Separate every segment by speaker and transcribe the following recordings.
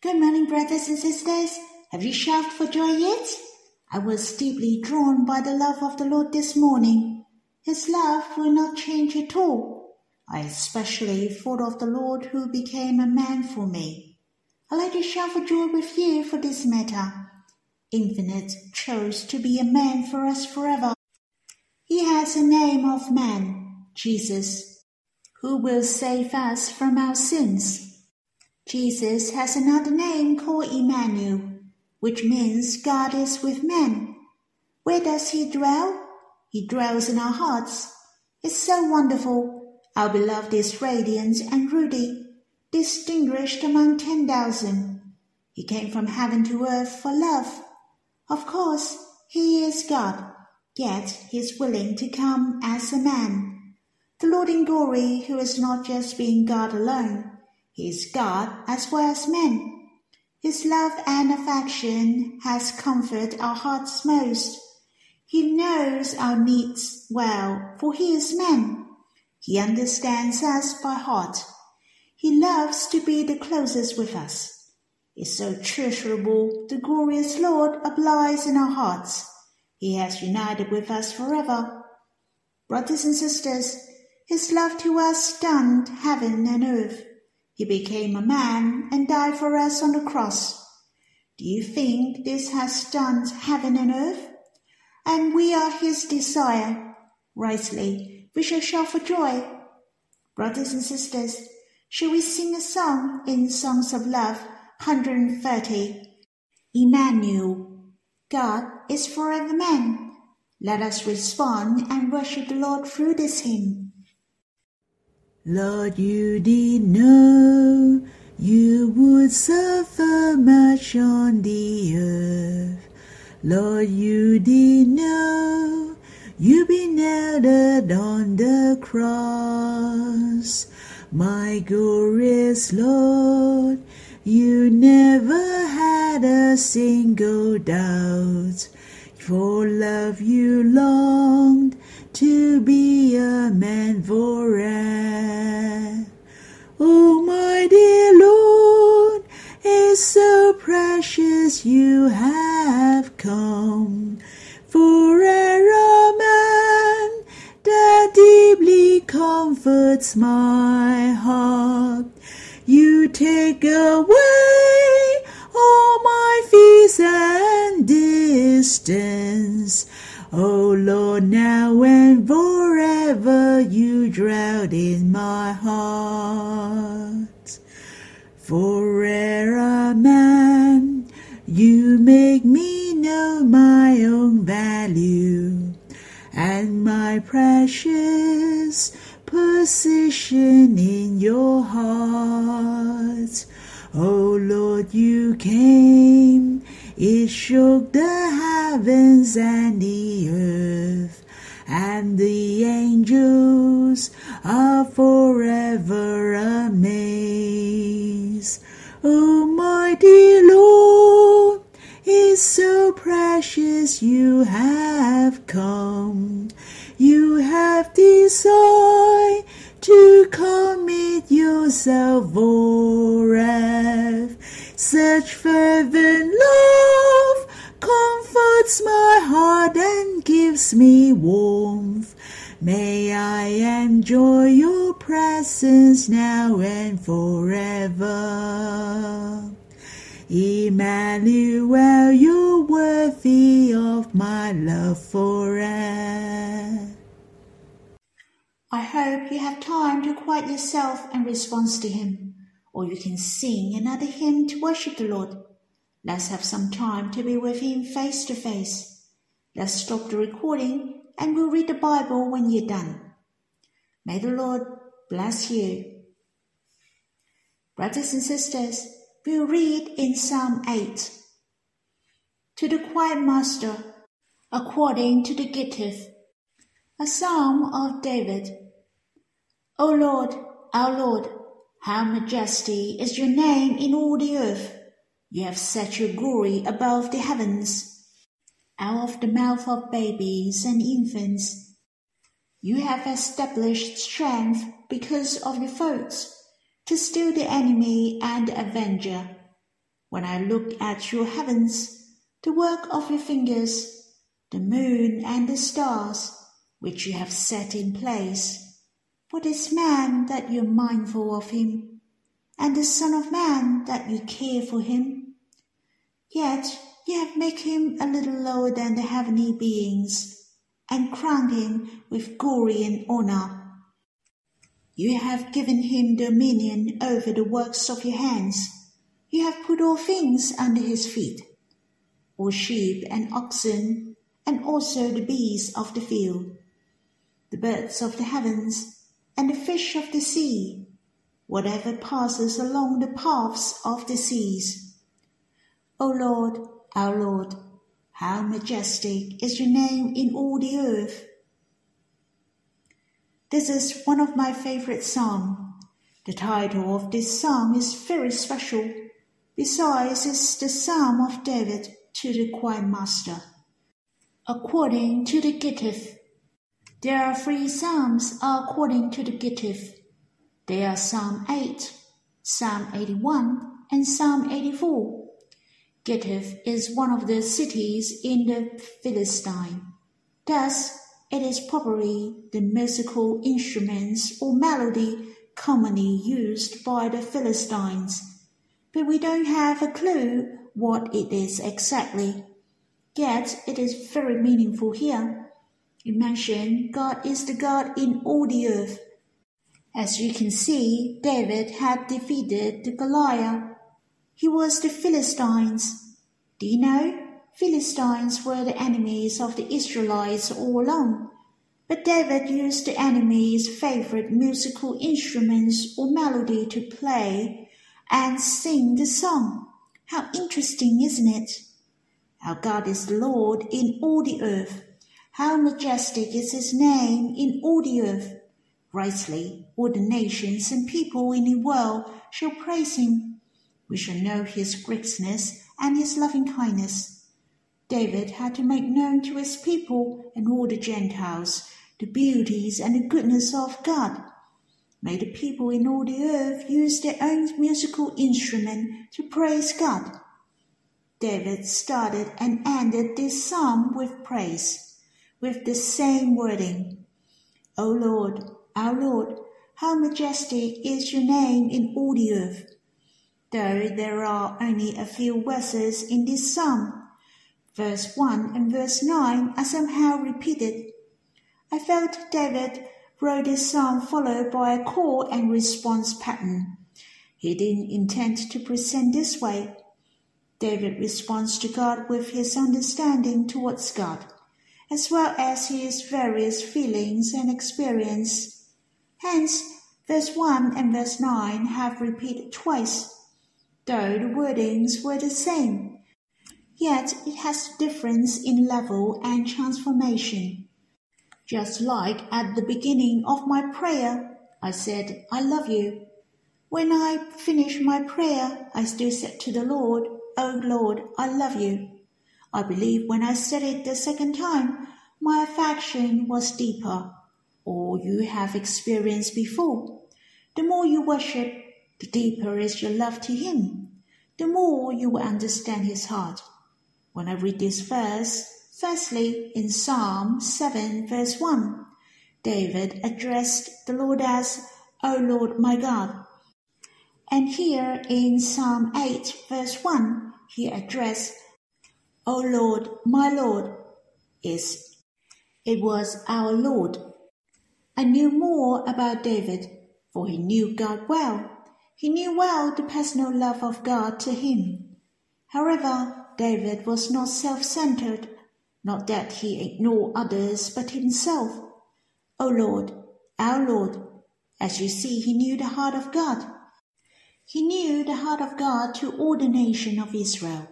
Speaker 1: Good morning, brothers and sisters. Have you shouted for joy yet? I was deeply drawn by the love of the Lord this morning. His love will not change at all. I especially thought of the Lord who became a man for me. I like to shout for joy with you for this matter. Infinite chose to be a man for us forever. He has a name of man, Jesus, who will save us from our sins. Jesus has another name called Emmanuel, which means God is with men. Where does he dwell? He dwells in our hearts. It's so wonderful. Our beloved is radiant and ruddy, distinguished among ten thousand. He came from heaven to earth for love. Of course, he is God, yet he is willing to come as a man. The Lord in glory, who is not just being God alone, he is God as well as man. His love and affection has comforted our hearts most. He knows our needs well, for he is man. He understands us by heart. He loves to be the closest with us is so treasurable, the glorious Lord abides in our hearts. He has united with us forever. Brothers and sisters, his love to us stunned heaven and earth. He became a man and died for us on the cross. Do you think this has stunned heaven and earth? And we are his desire. Rightly, we shall shout for joy. Brothers and sisters, shall we sing a song in songs of love 130. Emmanuel, God is forever man. Let us respond and worship the Lord through this hymn.
Speaker 2: Lord, you did know you would suffer much on the earth. Lord, you did know you'd be nailed on the cross. My glorious Lord, you never had a single doubt. For love you longed to be a man forever. Oh, my dear Lord, it's so precious you have come. For a man that deeply comforts my heart. You take away all my fears and distance. Oh Lord, now and you dwell in my heart. For a man, you make me know my own value and my precious position in your heart. Oh Lord, you came, it shook the heavens and the earth, and the angels are forever amazed. Oh, my dear Lord, is so precious you have come. You have decided to commit yourself forever. Such fervent gives me warmth. May I enjoy your presence now and forever. Emmanuel, you're worthy of my love forever.
Speaker 1: I hope you have time to quiet yourself and respond to Him, or you can sing another hymn to worship the Lord. Let's have some time to be with Him face to face. Let's stop the recording and we'll read the Bible when you're done. May the Lord bless you. Brothers and sisters, we'll read in Psalm 8. To the choirmaster, according to the Gittith, a psalm of David. O Lord, our Lord, how majestic is your name in all the earth. You have set your glory above the heavens. Out of the mouth of babies and infants, you have established strength because of your foes, to still the enemy and avenger. When I look at your heavens, the work of your fingers, the moon and the stars, which you have set in place, what is man that you are mindful of him, and the Son of Man that you care for him? Yet you have made him a little lower than the heavenly beings, and crowned him with glory and honor. You have given him dominion over the works of your hands. You have put all things under his feet, all sheep and oxen, and also the beasts of the field, the birds of the heavens, and the fish of the sea, whatever passes along the paths of the seas. O Lord, our Lord, how majestic is your name in all the earth. This is one of my favorite psalms. The title of this psalm is very special. Besides, it's the psalm of David to the choir master. According to the Gittith, there are three psalms according to the Gittith. They are Psalm 8, Psalm 81, and Psalm 84. Gittith is one of the cities in the Philistine. Thus, it is probably the musical instruments or melody commonly used by the Philistines, but we don't have a clue what it is exactly. Yet it is very meaningful here. It mentions God is the God in all the earth. As you can see, David had defeated the Goliath. He was the Philistines. Do you know? Philistines were the enemies of the Israelites all along. But David used the enemy's favorite musical instruments or melody to play and sing the song. How interesting, isn't it? Our God is Lord in all the earth. How majestic is his name in all the earth. Rightly, all the nations and people in the world shall praise him. We shall know his greatness and his loving kindness. David had to make known to his people and all the Gentiles the beauties and the goodness of God. May the people in all the earth use their own musical instrument to praise God. David started and ended this psalm with praise, with the same wording. O Lord, our Lord, how majestic is your name in all the earth. Though there are only a few verses in this psalm, Verse 1 and verse 9 are somehow repeated. I felt David wrote this psalm followed by a call and response pattern. He didn't intend to present this way. David responds to God with his understanding towards God, as well as his various feelings and experience. Hence, verse 1 and verse 9 have repeated twice, though the wordings were the same yet it has difference in level and transformation. Just like at the beginning of my prayer, I said, I love you. When I finished my prayer, I still said to the Lord, Oh Lord, I love you. I believe when I said it the second time, my affection was deeper, or you have experienced before. The more you worship, the deeper is your love to Him. The more you will understand His heart. When I read this verse, firstly in Psalm 7 verse 1, David addressed the Lord as, O Lord my God. And here in Psalm 8 verse 1, he addressed, O Lord, my Lord, is it was our Lord. I knew more about David, for he knew God well. He knew well the personal love of God to him. However, David was not self centered, not that he ignored others but himself. O Lord, our Lord, as you see, he knew the heart of God. He knew the heart of God to all the nation of Israel.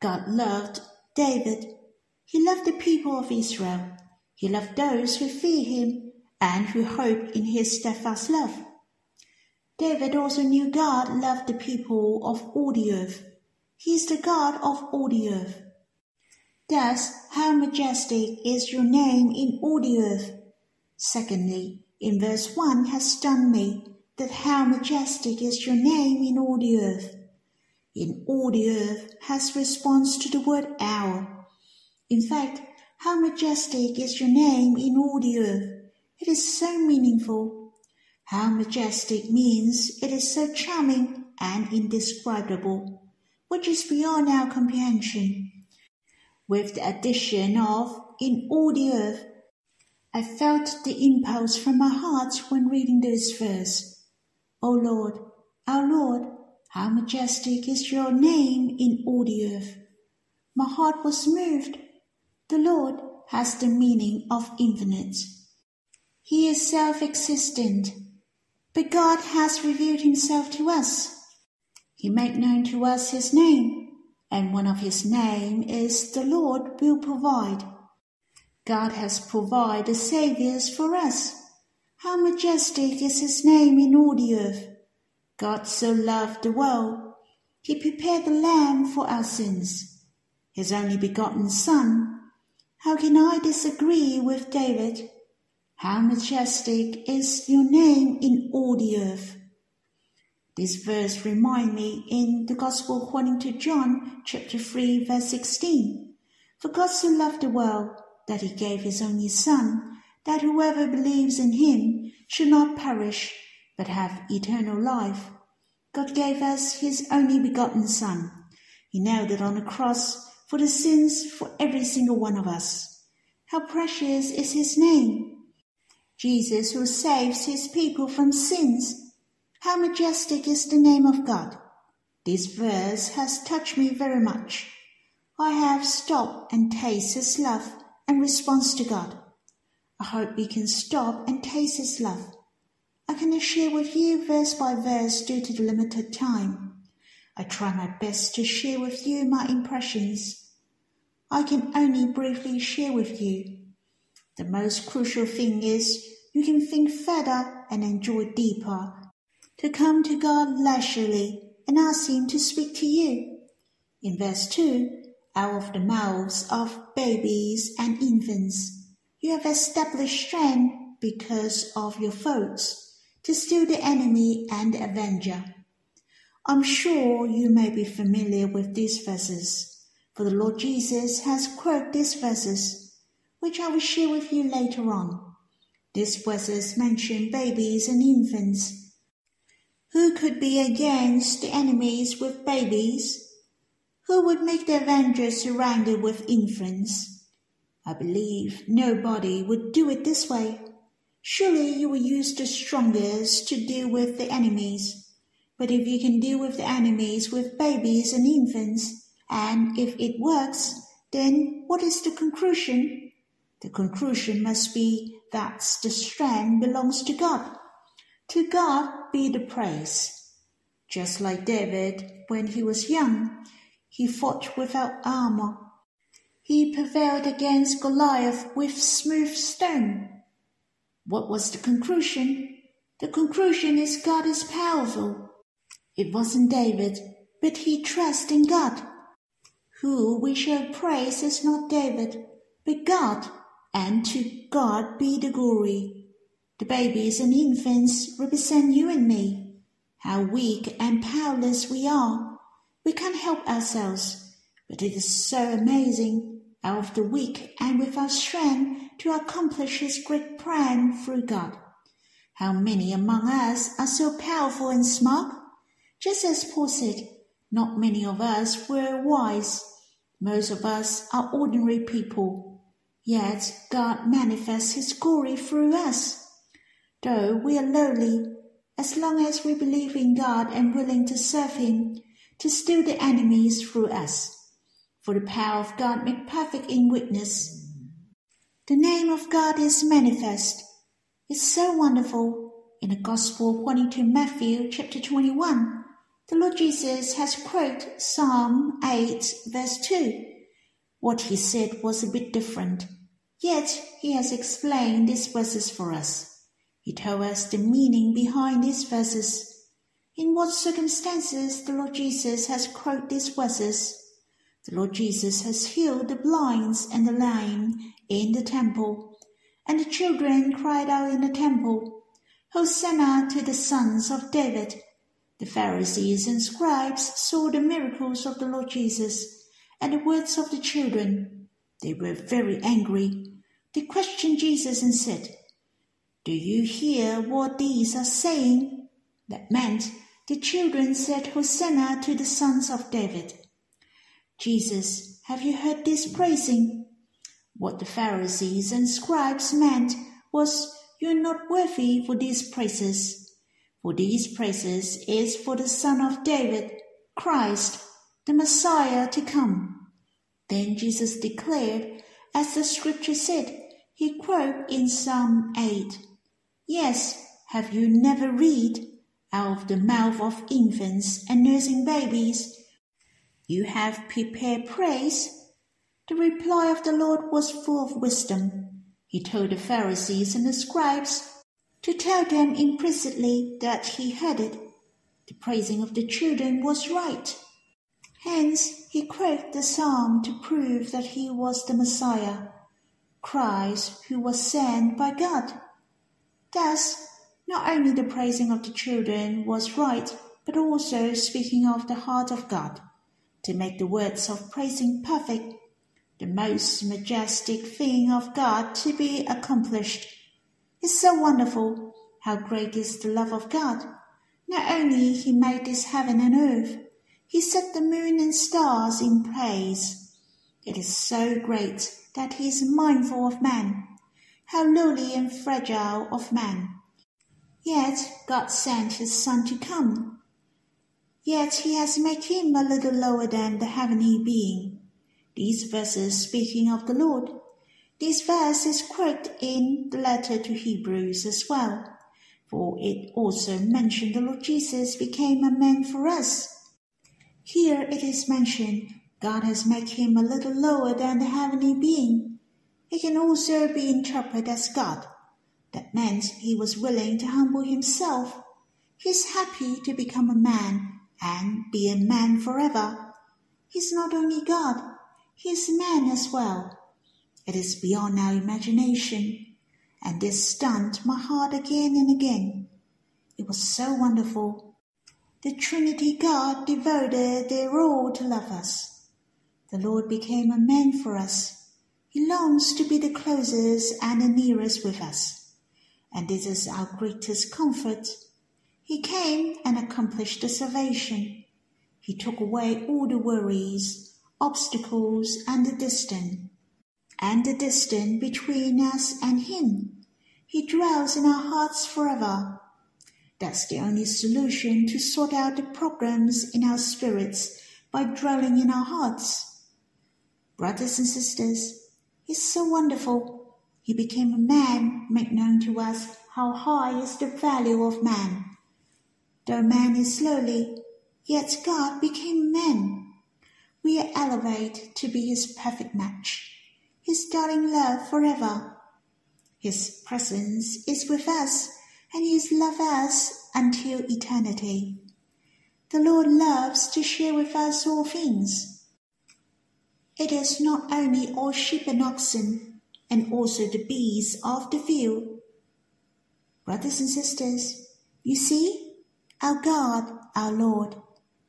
Speaker 1: God loved David. He loved the people of Israel. He loved those who fear him and who hope in his steadfast love. David also knew God loved the people of all the earth. He is the God of all the earth. Thus, how majestic is your name in all the earth. Secondly, in verse 1 has stunned me that how majestic is your name in all the earth. in all the earth has response to the word our. In fact, how majestic is your name in all the earth. It is so meaningful. How majestic means it is so charming and indescribable, which is beyond our comprehension. With the addition of in all the earth, I felt the impulse from my heart when reading this verse. O Lord, our Lord, how majestic is your name in all the earth. My heart was moved. The Lord has the meaning of infinite. He is self-existent, but God has revealed himself to us. He made known to us his name, and one of his name is the Lord will provide. God has provided saviors for us. How majestic is his name in all the earth. God so loved the world, he prepared the lamb for our sins, his only begotten son. How can I disagree with David? How majestic is your name in all the earth. This verse remind me in the Gospel according to John chapter 3 verse 16. For God so loved the world that he gave his only Son, that whoever believes in him should not perish, but have eternal life. God gave us his only begotten Son. He nailed it on the cross for the sins for every single one of us. How precious is his name! Jesus who saves his people from sins. How majestic is the name of God! This verse has touched me very much. I have stopped and tasted his love and response to God. I hope we can stop and taste His love. I cannot share with you verse by verse due to the limited time. I try my best to share with you my impressions. I can only briefly share with you. The most crucial thing is you can think further and enjoy deeper, to come to God leisurely and ask Him to speak to you. In verse 2, out of the mouths of babies and infants. You have established strength because of your foes, to still the enemy and the avenger. I'm sure you may be familiar with these verses, for the Lord Jesus has quoted these verses, which I will share with you later on. These verses mention babies and infants. Who could be against the enemies with babies? Who would make the Avengers surrounded with infants? I believe nobody would do it this way. Surely you will use the strongest to deal with the enemies. But if you can deal with the enemies with babies and infants, and if it works, then what is the conclusion? The conclusion must be that the strength belongs to God. To God be the praise. Just like David when he was young, he fought without armor. He prevailed against Goliath with smooth stone. What was the conclusion? The conclusion is God is powerful. It wasn't David, but he trusted in God. Who we shall praise is not David, but God, and to God be the glory. The babies and infants represent you and me. How weak and powerless we are we can't help ourselves, but it is so amazing, out of the weak and without strength, to accomplish His great plan through God. How many among us are so powerful and smart? Just as Paul said, not many of us were wise. Most of us are ordinary people. Yet God manifests His glory through us. Though we are lowly, as long as we believe in God and willing to serve Him, to still the enemies through us. For the power of God made perfect in witness. The name of God is manifest. It's so wonderful. In the Gospel according to Matthew chapter 21, the Lord Jesus has quoted Psalm 8 verse 2. What he said was a bit different, yet he has explained these verses for us. He told us the meaning behind these verses in what circumstances the Lord Jesus has quoted these verses. The Lord Jesus has healed the blinds and the lame in the temple, and the children cried out in the temple, Hosanna to the sons of David. The Pharisees and scribes saw the miracles of the Lord Jesus and the words of the children. They were very angry. They questioned Jesus and said, Do you hear what these are saying? That meant the children said, Hosanna to the sons of David. Jesus, have you heard this praising? What the Pharisees and scribes meant was, You are not worthy for these praises. For these praises is for the Son of David, Christ, the Messiah to come. Then Jesus declared, as the scripture said, he quoted in Psalm 8, Yes, have you never read, out of the mouth of infants and nursing babies, you have prepared praise? The reply of the Lord was full of wisdom. He told the Pharisees and the scribes to tell them implicitly that he heard it. The praising of the children was right. Hence, he quoted the psalm to prove that he was the Messiah, Christ who was sent by God. Thus, not only the praising of the children was right, but also speaking of the heart of God, to make the words of praising perfect, the most majestic thing of God to be accomplished it's so wonderful. How great is the love of God. Not only he made this heaven and earth, he set the moon and stars in place. It is so great that he is mindful of man. How lowly and fragile of man. Yet God sent his Son to come. Yet he has made him a little lower than the heavenly being. These verses speaking of the Lord this verse is quoted in the letter to Hebrews as well, for it also mentioned the Lord Jesus became a man for us. Here it is mentioned God has made him a little lower than the heavenly being. He can also be interpreted as God. That meant he was willing to humble himself. He is happy to become a man and be a man forever. He's not only God, he is man as well. It is beyond our imagination, and this stunned my heart again and again. It was so wonderful. The Trinity God devoted their all to love us. The Lord became a man for us. He longs to be the closest and the nearest with us. And this is our greatest comfort. He came and accomplished the salvation. He took away all the worries, obstacles, and the distance and the distance between us and Him. He dwells in our hearts forever. That's the only solution to sort out the problems in our spirits by dwelling in our hearts. Brothers and sisters, He's so wonderful. He became a man, make known to us how high is the value of man. Though man is lowly, yet God became man. We are elevated to be his perfect match his darling love forever. His presence is with us, and His love us until eternity. The Lord loves to share with us all things. It is not only all sheep and oxen, and also the beasts of the field. Brothers and sisters, you see, our God, our Lord,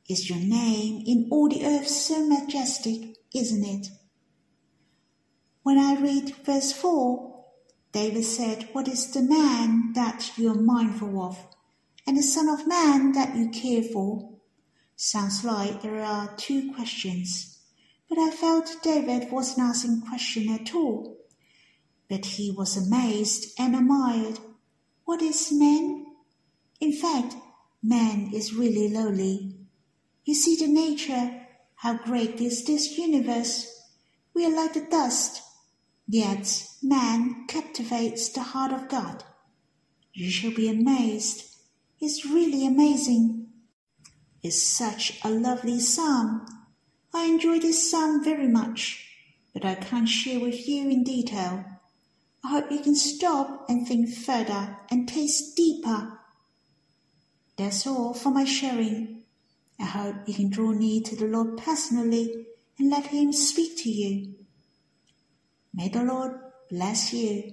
Speaker 1: is your name in all the earth so majestic, isn't it? When I read verse 4, David said, What is the man that you are mindful of, and the Son of Man that you care for? Sounds like there are two questions, but I felt David wasn't asking question at all. But he was amazed and admired. What is man? In fact, man is really lowly. You see the nature, how great is this universe. We are like the dust Yet man captivates the heart of God. You shall be amazed. It's really amazing. It's such a lovely psalm. I enjoy this song very much, but I can't share with you in detail. I hope you can stop and think further and taste deeper. That's all for my sharing. I hope you can draw near to the Lord personally and let Him speak to you. May the Lord bless you.